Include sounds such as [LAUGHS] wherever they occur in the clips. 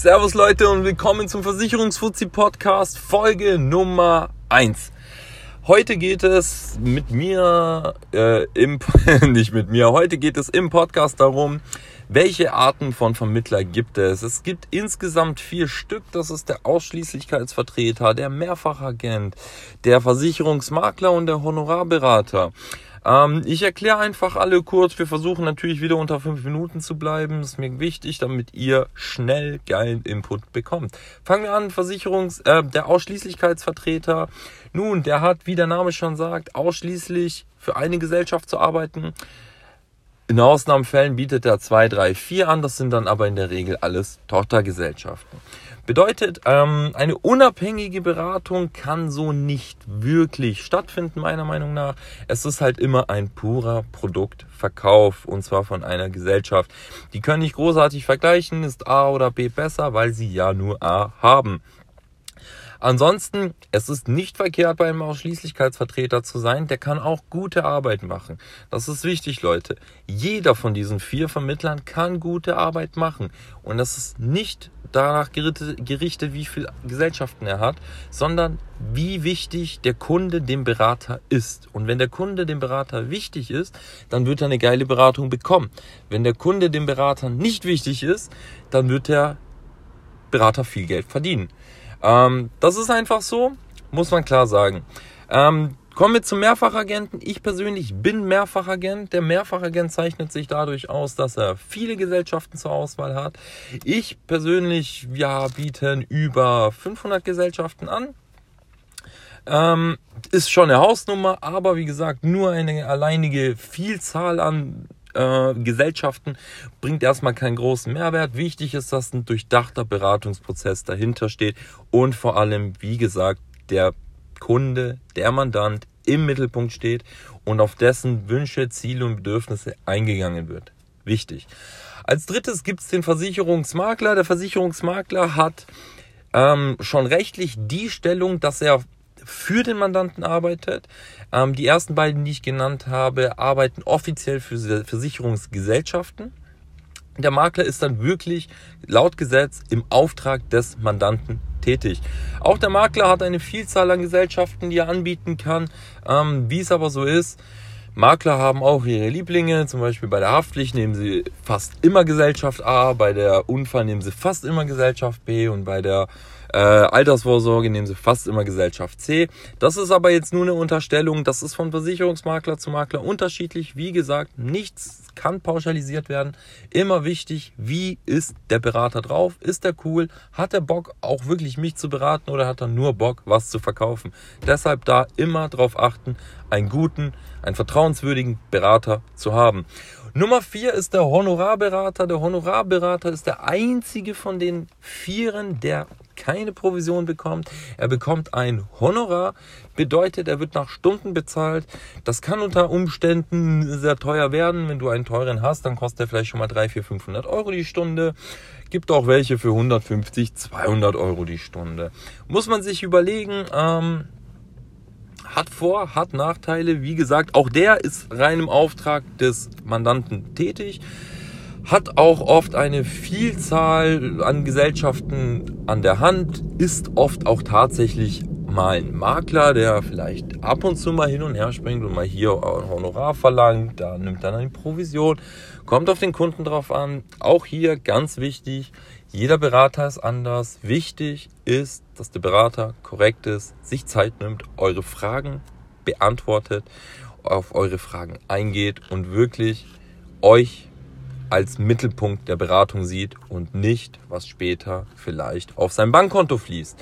Servus Leute und willkommen zum Versicherungsfuzzi Podcast Folge Nummer 1. Heute geht es mit mir äh, im [LAUGHS] nicht mit mir, heute geht es im Podcast darum, welche Arten von Vermittler gibt es? Es gibt insgesamt vier Stück. Das ist der Ausschließlichkeitsvertreter, der Mehrfachagent, der Versicherungsmakler und der Honorarberater. Ähm, ich erkläre einfach alle kurz. Wir versuchen natürlich wieder unter fünf Minuten zu bleiben. Das ist mir wichtig, damit ihr schnell geilen Input bekommt. Fangen wir an. Versicherungs, äh, der Ausschließlichkeitsvertreter. Nun, der hat, wie der Name schon sagt, ausschließlich für eine Gesellschaft zu arbeiten. In Ausnahmefällen bietet er zwei, drei, vier an. Das sind dann aber in der Regel alles Tochtergesellschaften. Bedeutet, ähm, eine unabhängige Beratung kann so nicht wirklich stattfinden, meiner Meinung nach. Es ist halt immer ein purer Produktverkauf und zwar von einer Gesellschaft. Die können nicht großartig vergleichen, ist A oder B besser, weil sie ja nur A haben. Ansonsten, es ist nicht verkehrt, beim Ausschließlichkeitsvertreter zu sein. Der kann auch gute Arbeit machen. Das ist wichtig, Leute. Jeder von diesen vier Vermittlern kann gute Arbeit machen. Und das ist nicht danach gerichtet, wie viele Gesellschaften er hat, sondern wie wichtig der Kunde dem Berater ist. Und wenn der Kunde dem Berater wichtig ist, dann wird er eine geile Beratung bekommen. Wenn der Kunde dem Berater nicht wichtig ist, dann wird der Berater viel Geld verdienen. Ähm, das ist einfach so, muss man klar sagen. Ähm, kommen wir zum Mehrfachagenten. Ich persönlich bin Mehrfachagent. Der Mehrfachagent zeichnet sich dadurch aus, dass er viele Gesellschaften zur Auswahl hat. Ich persönlich, ja, bieten über 500 Gesellschaften an. Ähm, ist schon eine Hausnummer, aber wie gesagt, nur eine alleinige Vielzahl an äh, Gesellschaften bringt erstmal keinen großen Mehrwert. Wichtig ist, dass ein durchdachter Beratungsprozess dahinter steht und vor allem, wie gesagt, der Kunde, der Mandant im Mittelpunkt steht und auf dessen Wünsche, Ziele und Bedürfnisse eingegangen wird. Wichtig. Als drittes gibt es den Versicherungsmakler. Der Versicherungsmakler hat ähm, schon rechtlich die Stellung, dass er für den Mandanten arbeitet. Ähm, die ersten beiden, die ich genannt habe, arbeiten offiziell für Versicherungsgesellschaften. Der Makler ist dann wirklich laut Gesetz im Auftrag des Mandanten tätig. Auch der Makler hat eine Vielzahl an Gesellschaften, die er anbieten kann. Ähm, wie es aber so ist, Makler haben auch ihre Lieblinge, zum Beispiel bei der Haftpflicht nehmen sie fast immer Gesellschaft A, bei der Unfall nehmen sie fast immer Gesellschaft B und bei der äh, Altersvorsorge nehmen sie fast immer Gesellschaft C. Das ist aber jetzt nur eine Unterstellung. Das ist von Versicherungsmakler zu Makler unterschiedlich. Wie gesagt, nichts kann pauschalisiert werden. Immer wichtig, wie ist der Berater drauf? Ist er cool? Hat er Bock, auch wirklich mich zu beraten oder hat er nur Bock, was zu verkaufen? Deshalb da immer drauf achten, einen guten, einen vertrauenswürdigen Berater zu haben. Nummer vier ist der Honorarberater. Der Honorarberater ist der einzige von den Vieren, der keine Provision bekommt. Er bekommt ein Honorar, bedeutet, er wird nach Stunden bezahlt. Das kann unter Umständen sehr teuer werden. Wenn du einen teuren hast, dann kostet er vielleicht schon mal 300, 400, 500 Euro die Stunde. Gibt auch welche für 150, 200 Euro die Stunde. Muss man sich überlegen, ähm, hat Vor-, hat Nachteile. Wie gesagt, auch der ist rein im Auftrag des Mandanten tätig hat auch oft eine Vielzahl an Gesellschaften an der Hand, ist oft auch tatsächlich mal ein Makler, der vielleicht ab und zu mal hin und her springt und mal hier ein Honorar verlangt, da nimmt dann eine Provision, kommt auf den Kunden drauf an. Auch hier ganz wichtig, jeder Berater ist anders. Wichtig ist, dass der Berater korrekt ist, sich Zeit nimmt, eure Fragen beantwortet, auf eure Fragen eingeht und wirklich euch als Mittelpunkt der Beratung sieht und nicht, was später vielleicht auf sein Bankkonto fließt.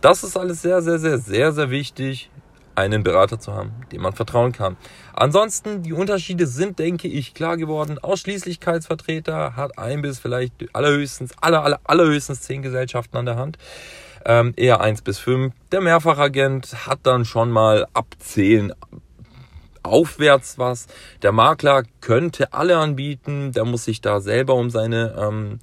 Das ist alles sehr, sehr, sehr, sehr, sehr wichtig, einen Berater zu haben, dem man vertrauen kann. Ansonsten, die Unterschiede sind, denke ich, klar geworden. Ausschließlichkeitsvertreter hat ein bis vielleicht allerhöchstens, aller, aller, allerhöchstens zehn Gesellschaften an der Hand. Ähm, eher eins bis fünf. Der Mehrfachagent hat dann schon mal ab zehn aufwärts was. Der Makler könnte alle anbieten, der muss sich da selber um seine ähm,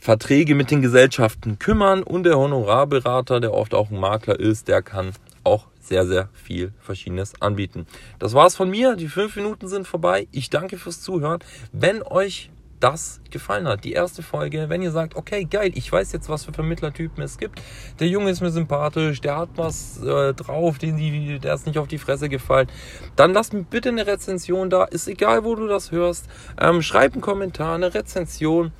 Verträge mit den Gesellschaften kümmern und der Honorarberater, der oft auch ein Makler ist, der kann auch sehr, sehr viel Verschiedenes anbieten. Das war's von mir. Die fünf Minuten sind vorbei. Ich danke fürs Zuhören. Wenn euch das gefallen hat. Die erste Folge, wenn ihr sagt, okay, geil, ich weiß jetzt, was für Vermittlertypen es gibt. Der Junge ist mir sympathisch, der hat was äh, drauf, den der ist nicht auf die Fresse gefallen. Dann lasst mir bitte eine Rezension da. Ist egal, wo du das hörst. Ähm, schreib einen Kommentar, eine Rezension.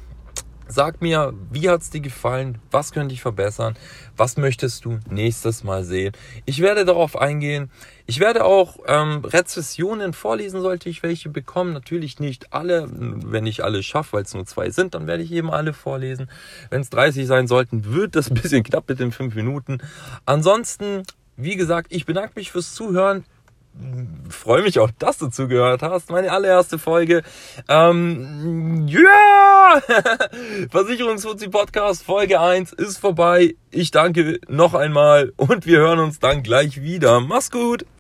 Sag mir, wie hat's dir gefallen? Was könnte ich verbessern? Was möchtest du nächstes Mal sehen? Ich werde darauf eingehen. Ich werde auch ähm, Rezessionen vorlesen, sollte ich welche bekommen. Natürlich nicht alle. Wenn ich alle schaffe, weil es nur zwei sind, dann werde ich eben alle vorlesen. Wenn es 30 sein sollten, wird das ein [LAUGHS] bisschen knapp mit den fünf Minuten. Ansonsten, wie gesagt, ich bedanke mich fürs Zuhören freue mich auch, dass du zugehört hast. Meine allererste Folge. Ähm, ja! [LAUGHS] Yeah! Versicherungsfuzzi Podcast Folge 1 ist vorbei. Ich danke noch einmal und wir hören uns dann gleich wieder. Mach's gut!